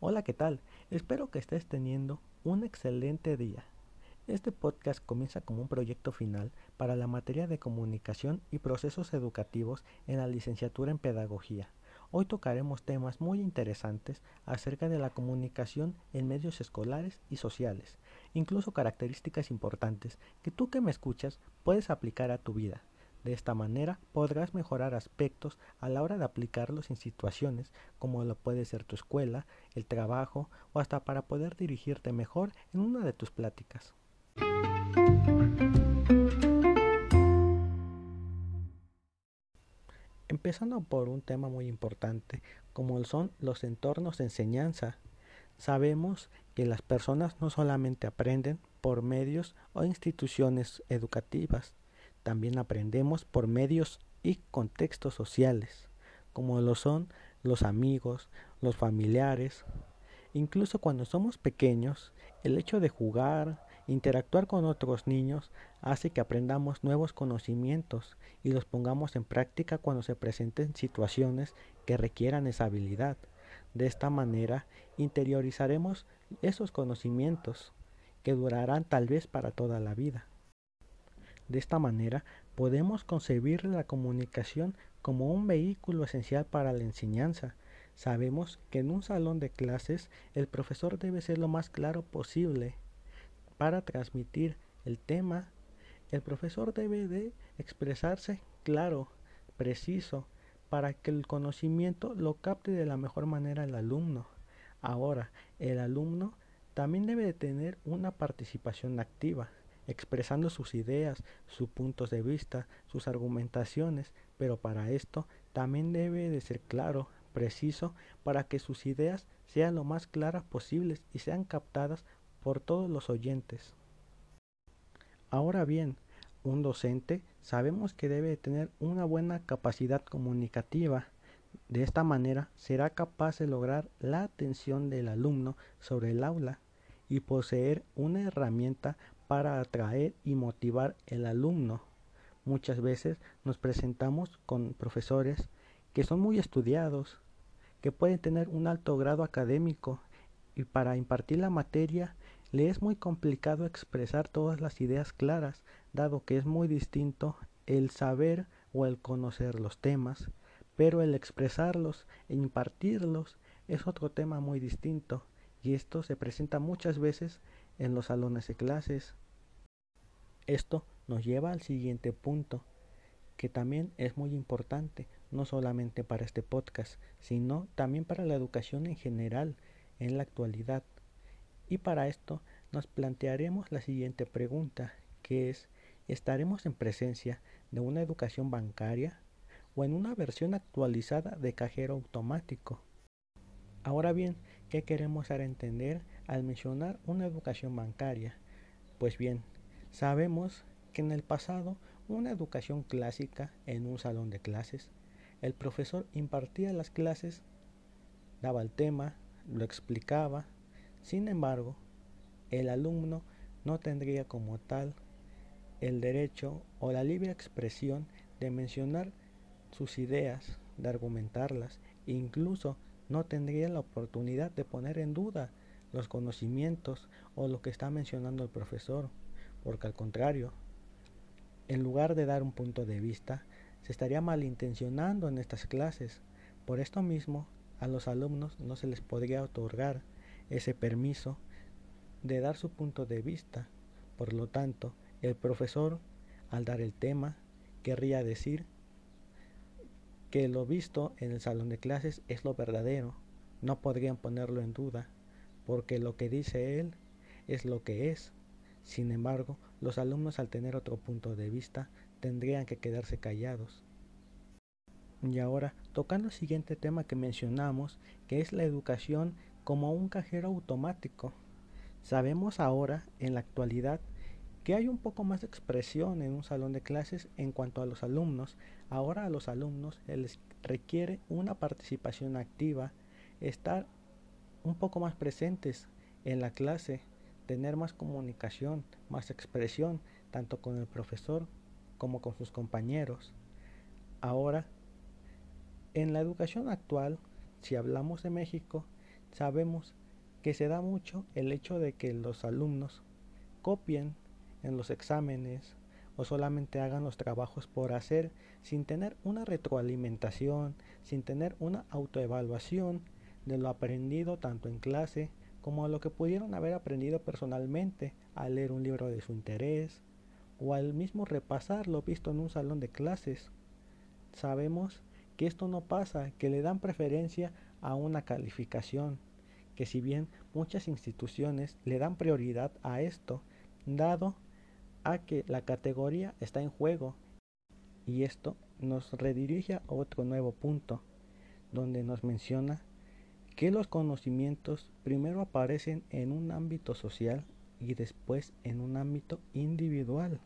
Hola, ¿qué tal? Espero que estés teniendo un excelente día. Este podcast comienza como un proyecto final para la materia de comunicación y procesos educativos en la licenciatura en pedagogía. Hoy tocaremos temas muy interesantes acerca de la comunicación en medios escolares y sociales, incluso características importantes que tú que me escuchas puedes aplicar a tu vida. De esta manera podrás mejorar aspectos a la hora de aplicarlos en situaciones como lo puede ser tu escuela, el trabajo o hasta para poder dirigirte mejor en una de tus pláticas. Empezando por un tema muy importante, como son los entornos de enseñanza. Sabemos que las personas no solamente aprenden por medios o instituciones educativas, también aprendemos por medios y contextos sociales, como lo son los amigos, los familiares. Incluso cuando somos pequeños, el hecho de jugar, interactuar con otros niños, hace que aprendamos nuevos conocimientos y los pongamos en práctica cuando se presenten situaciones que requieran esa habilidad. De esta manera, interiorizaremos esos conocimientos que durarán tal vez para toda la vida. De esta manera, podemos concebir la comunicación como un vehículo esencial para la enseñanza. Sabemos que en un salón de clases el profesor debe ser lo más claro posible para transmitir el tema. El profesor debe de expresarse claro, preciso, para que el conocimiento lo capte de la mejor manera el alumno. Ahora, el alumno también debe de tener una participación activa, expresando sus ideas, sus puntos de vista, sus argumentaciones, pero para esto también debe de ser claro, preciso, para que sus ideas sean lo más claras posibles y sean captadas por todos los oyentes. Ahora bien, un docente sabemos que debe tener una buena capacidad comunicativa. De esta manera será capaz de lograr la atención del alumno sobre el aula y poseer una herramienta para atraer y motivar el alumno. Muchas veces nos presentamos con profesores que son muy estudiados, que pueden tener un alto grado académico y para impartir la materia le es muy complicado expresar todas las ideas claras, dado que es muy distinto el saber o el conocer los temas, pero el expresarlos e impartirlos es otro tema muy distinto, y esto se presenta muchas veces en los salones de clases. Esto nos lleva al siguiente punto, que también es muy importante, no solamente para este podcast, sino también para la educación en general en la actualidad. Y para esto nos plantearemos la siguiente pregunta, que es, ¿estaremos en presencia de una educación bancaria o en una versión actualizada de cajero automático? Ahora bien, ¿qué queremos dar a entender al mencionar una educación bancaria? Pues bien, sabemos que en el pasado una educación clásica en un salón de clases, el profesor impartía las clases, daba el tema, lo explicaba, sin embargo, el alumno no tendría como tal el derecho o la libre expresión de mencionar sus ideas, de argumentarlas, e incluso no tendría la oportunidad de poner en duda los conocimientos o lo que está mencionando el profesor, porque al contrario, en lugar de dar un punto de vista, se estaría malintencionando en estas clases. Por esto mismo, a los alumnos no se les podría otorgar ese permiso de dar su punto de vista. Por lo tanto, el profesor, al dar el tema, querría decir que lo visto en el salón de clases es lo verdadero. No podrían ponerlo en duda, porque lo que dice él es lo que es. Sin embargo, los alumnos al tener otro punto de vista tendrían que quedarse callados. Y ahora, tocando el siguiente tema que mencionamos, que es la educación como un cajero automático. Sabemos ahora, en la actualidad, que hay un poco más de expresión en un salón de clases en cuanto a los alumnos. Ahora a los alumnos les requiere una participación activa, estar un poco más presentes en la clase, tener más comunicación, más expresión, tanto con el profesor como con sus compañeros. Ahora, en la educación actual, si hablamos de México, sabemos que se da mucho el hecho de que los alumnos copien en los exámenes o solamente hagan los trabajos por hacer sin tener una retroalimentación, sin tener una autoevaluación de lo aprendido tanto en clase como lo que pudieron haber aprendido personalmente al leer un libro de su interés o al mismo repasar lo visto en un salón de clases. Sabemos que esto no pasa, que le dan preferencia a una calificación, que si bien muchas instituciones le dan prioridad a esto, dado a que la categoría está en juego. Y esto nos redirige a otro nuevo punto, donde nos menciona que los conocimientos primero aparecen en un ámbito social y después en un ámbito individual.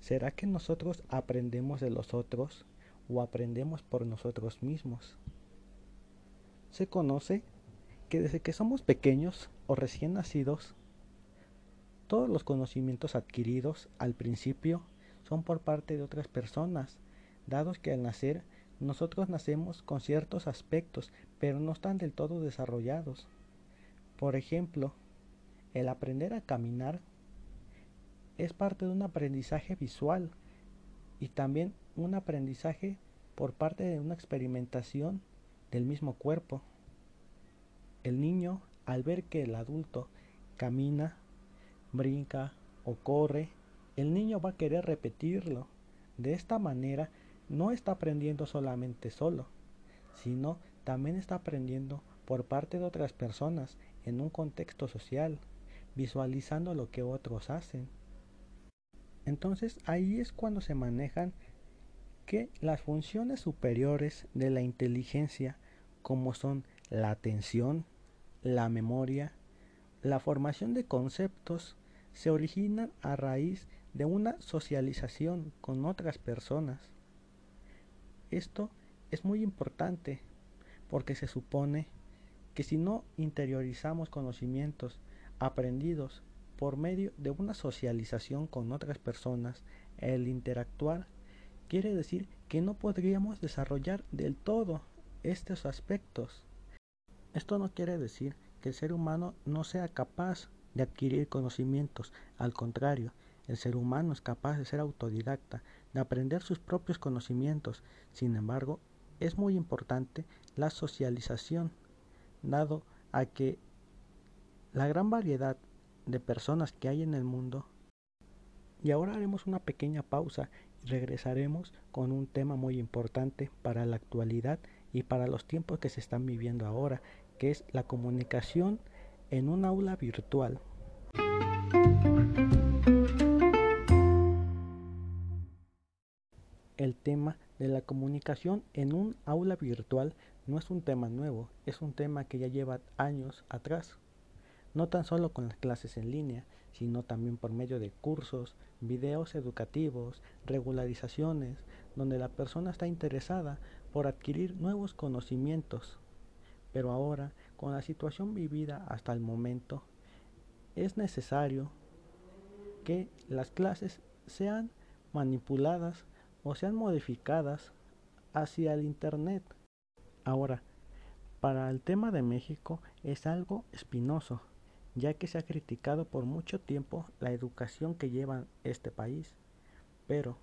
¿Será que nosotros aprendemos de los otros o aprendemos por nosotros mismos? Se conoce que desde que somos pequeños o recién nacidos, todos los conocimientos adquiridos al principio son por parte de otras personas, dados que al nacer nosotros nacemos con ciertos aspectos, pero no están del todo desarrollados. Por ejemplo, el aprender a caminar es parte de un aprendizaje visual y también un aprendizaje por parte de una experimentación del mismo cuerpo. El niño, al ver que el adulto camina, brinca o corre, el niño va a querer repetirlo. De esta manera, no está aprendiendo solamente solo, sino también está aprendiendo por parte de otras personas en un contexto social, visualizando lo que otros hacen. Entonces ahí es cuando se manejan que las funciones superiores de la inteligencia, como son la atención, la memoria, la formación de conceptos, se originan a raíz de una socialización con otras personas. Esto es muy importante porque se supone que si no interiorizamos conocimientos aprendidos por medio de una socialización con otras personas, el interactuar quiere decir que no podríamos desarrollar del todo estos aspectos. Esto no quiere decir que el ser humano no sea capaz de adquirir conocimientos, al contrario, el ser humano es capaz de ser autodidacta, de aprender sus propios conocimientos. Sin embargo, es muy importante la socialización, dado a que la gran variedad de personas que hay en el mundo. Y ahora haremos una pequeña pausa y regresaremos con un tema muy importante para la actualidad y para los tiempos que se están viviendo ahora, que es la comunicación en un aula virtual. El tema de la comunicación en un aula virtual no es un tema nuevo, es un tema que ya lleva años atrás, no tan solo con las clases en línea, sino también por medio de cursos, videos educativos, regularizaciones, donde la persona está interesada por adquirir nuevos conocimientos. Pero ahora, con la situación vivida hasta el momento, es necesario que las clases sean manipuladas o sean modificadas hacia el Internet. Ahora, para el tema de México es algo espinoso, ya que se ha criticado por mucho tiempo la educación que lleva este país. Pero,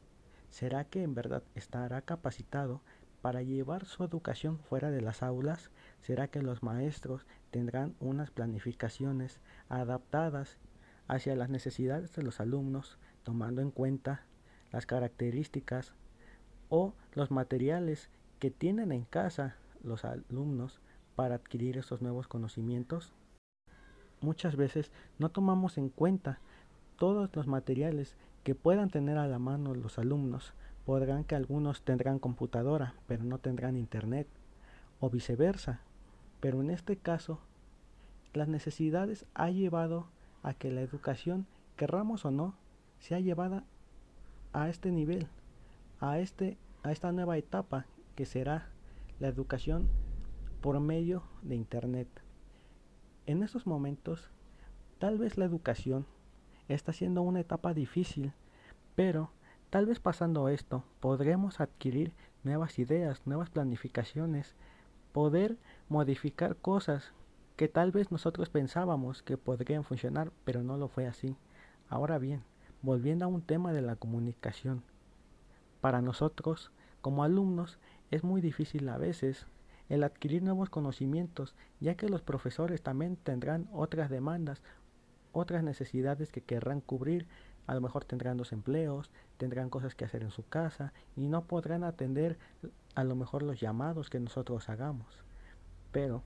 ¿será que en verdad estará capacitado para llevar su educación fuera de las aulas? ¿Será que los maestros tendrán unas planificaciones adaptadas hacia las necesidades de los alumnos, tomando en cuenta las características o los materiales que tienen en casa los alumnos para adquirir estos nuevos conocimientos. Muchas veces no tomamos en cuenta todos los materiales que puedan tener a la mano los alumnos. Podrán que algunos tendrán computadora, pero no tendrán internet, o viceversa. Pero en este caso, las necesidades ha llevado a que la educación, querramos o no, sea llevada a este nivel, a, este, a esta nueva etapa que será la educación por medio de Internet. En estos momentos, tal vez la educación está siendo una etapa difícil Pero tal vez pasando esto podremos adquirir nuevas ideas, nuevas planificaciones, poder modificar cosas que tal vez nosotros pensábamos que podrían funcionar, pero no lo fue así. Ahora bien, volviendo a un tema de la comunicación, para nosotros, como alumnos, es muy difícil a veces el adquirir nuevos conocimientos, ya que los profesores también tendrán otras demandas, otras necesidades que querrán cubrir, a lo mejor tendrán dos empleos, tendrán cosas que hacer en su casa y no podrán atender a lo mejor los llamados que nosotros hagamos. Pero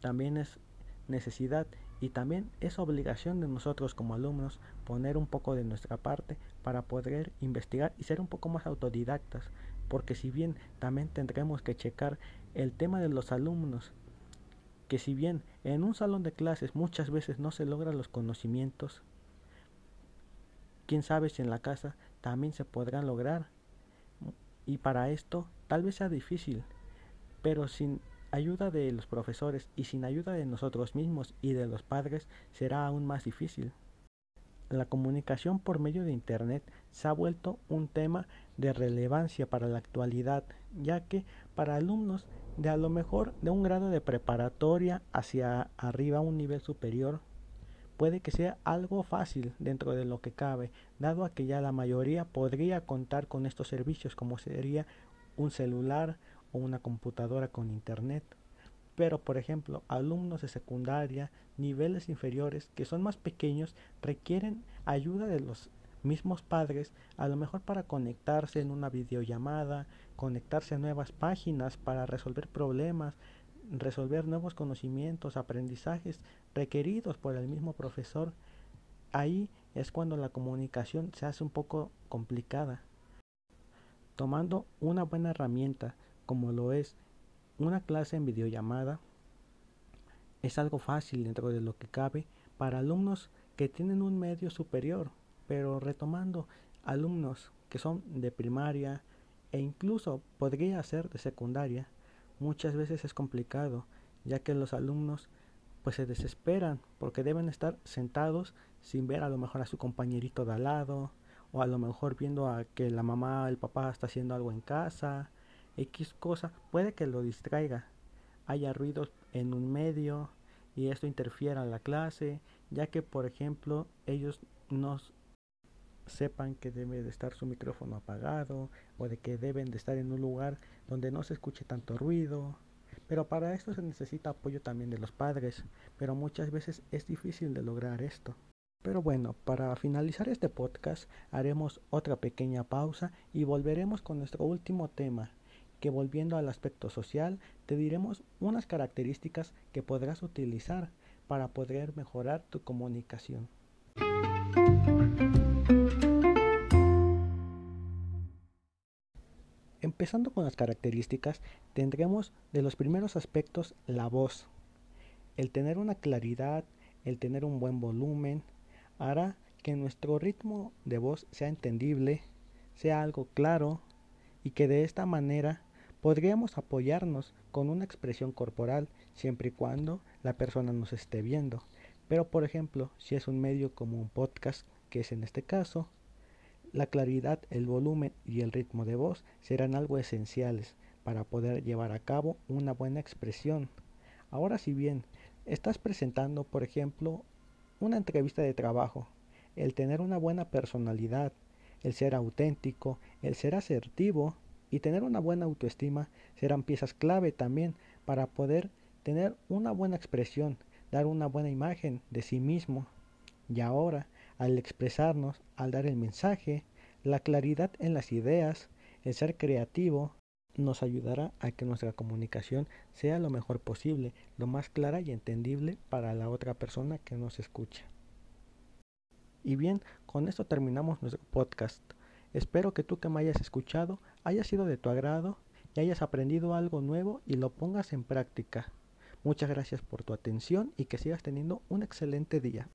también es necesidad y también es obligación de nosotros como alumnos poner un poco de nuestra parte para poder investigar y ser un poco más autodidactas, porque si bien también tendremos que checar el tema de los alumnos, que si bien en un salón de clases muchas veces no se logran los conocimientos, quién sabe si en la casa también se podrán lograr. Y para esto tal vez sea difícil, pero sin ayuda de los profesores y sin ayuda de nosotros mismos y de los padres será aún más difícil. La comunicación por medio de Internet se ha vuelto un tema de relevancia para la actualidad, ya que para alumnos de a lo mejor de un grado de preparatoria hacia arriba un nivel superior, puede que sea algo fácil dentro de lo que cabe, dado a que ya la mayoría podría contar con estos servicios como sería un celular o una computadora con internet. Pero, por ejemplo, alumnos de secundaria, niveles inferiores, que son más pequeños, requieren ayuda de los mismos padres, a lo mejor para conectarse en una videollamada, conectarse a nuevas páginas para resolver problemas, resolver nuevos conocimientos, aprendizajes requeridos por el mismo profesor. Ahí es cuando la comunicación se hace un poco complicada. Tomando una buena herramienta como lo es una clase en videollamada, es algo fácil dentro de lo que cabe para alumnos que tienen un medio superior, pero retomando alumnos que son de primaria e incluso podría ser de secundaria, muchas veces es complicado, ya que los alumnos pues se desesperan porque deben estar sentados sin ver a lo mejor a su compañerito de al lado o a lo mejor viendo a que la mamá el papá está haciendo algo en casa X cosa puede que lo distraiga, haya ruidos en un medio y esto interfiera en la clase, ya que por ejemplo ellos no sepan que debe de estar su micrófono apagado o de que deben de estar en un lugar donde no se escuche tanto ruido. Pero para esto se necesita apoyo también de los padres, pero muchas veces es difícil de lograr esto. Pero bueno, para finalizar este podcast haremos otra pequeña pausa y volveremos con nuestro último tema, que volviendo al aspecto social, te diremos unas características que podrás utilizar para poder mejorar tu comunicación. Empezando con las características, tendremos de los primeros aspectos la voz. El tener una claridad, el tener un buen volumen, hará que nuestro ritmo de voz sea entendible, sea algo claro y que de esta manera Podríamos apoyarnos con una expresión corporal siempre y cuando la persona nos esté viendo. Pero por ejemplo, si es un medio como un podcast, que es en este caso, la claridad, el volumen y el ritmo de voz serán algo esenciales para poder llevar a cabo una buena expresión. Ahora si bien estás presentando, por ejemplo, una entrevista de trabajo, el tener una buena personalidad, el ser auténtico, el ser asertivo, y tener una buena autoestima serán piezas clave también para poder tener una buena expresión, dar una buena imagen de sí mismo. Y ahora, al expresarnos, al dar el mensaje, la claridad en las ideas, el ser creativo, nos ayudará a que nuestra comunicación sea lo mejor posible, lo más clara y entendible para la otra persona que nos escucha. Y bien, con esto terminamos nuestro podcast. Espero que tú que me hayas escuchado haya sido de tu agrado y hayas aprendido algo nuevo y lo pongas en práctica. Muchas gracias por tu atención y que sigas teniendo un excelente día.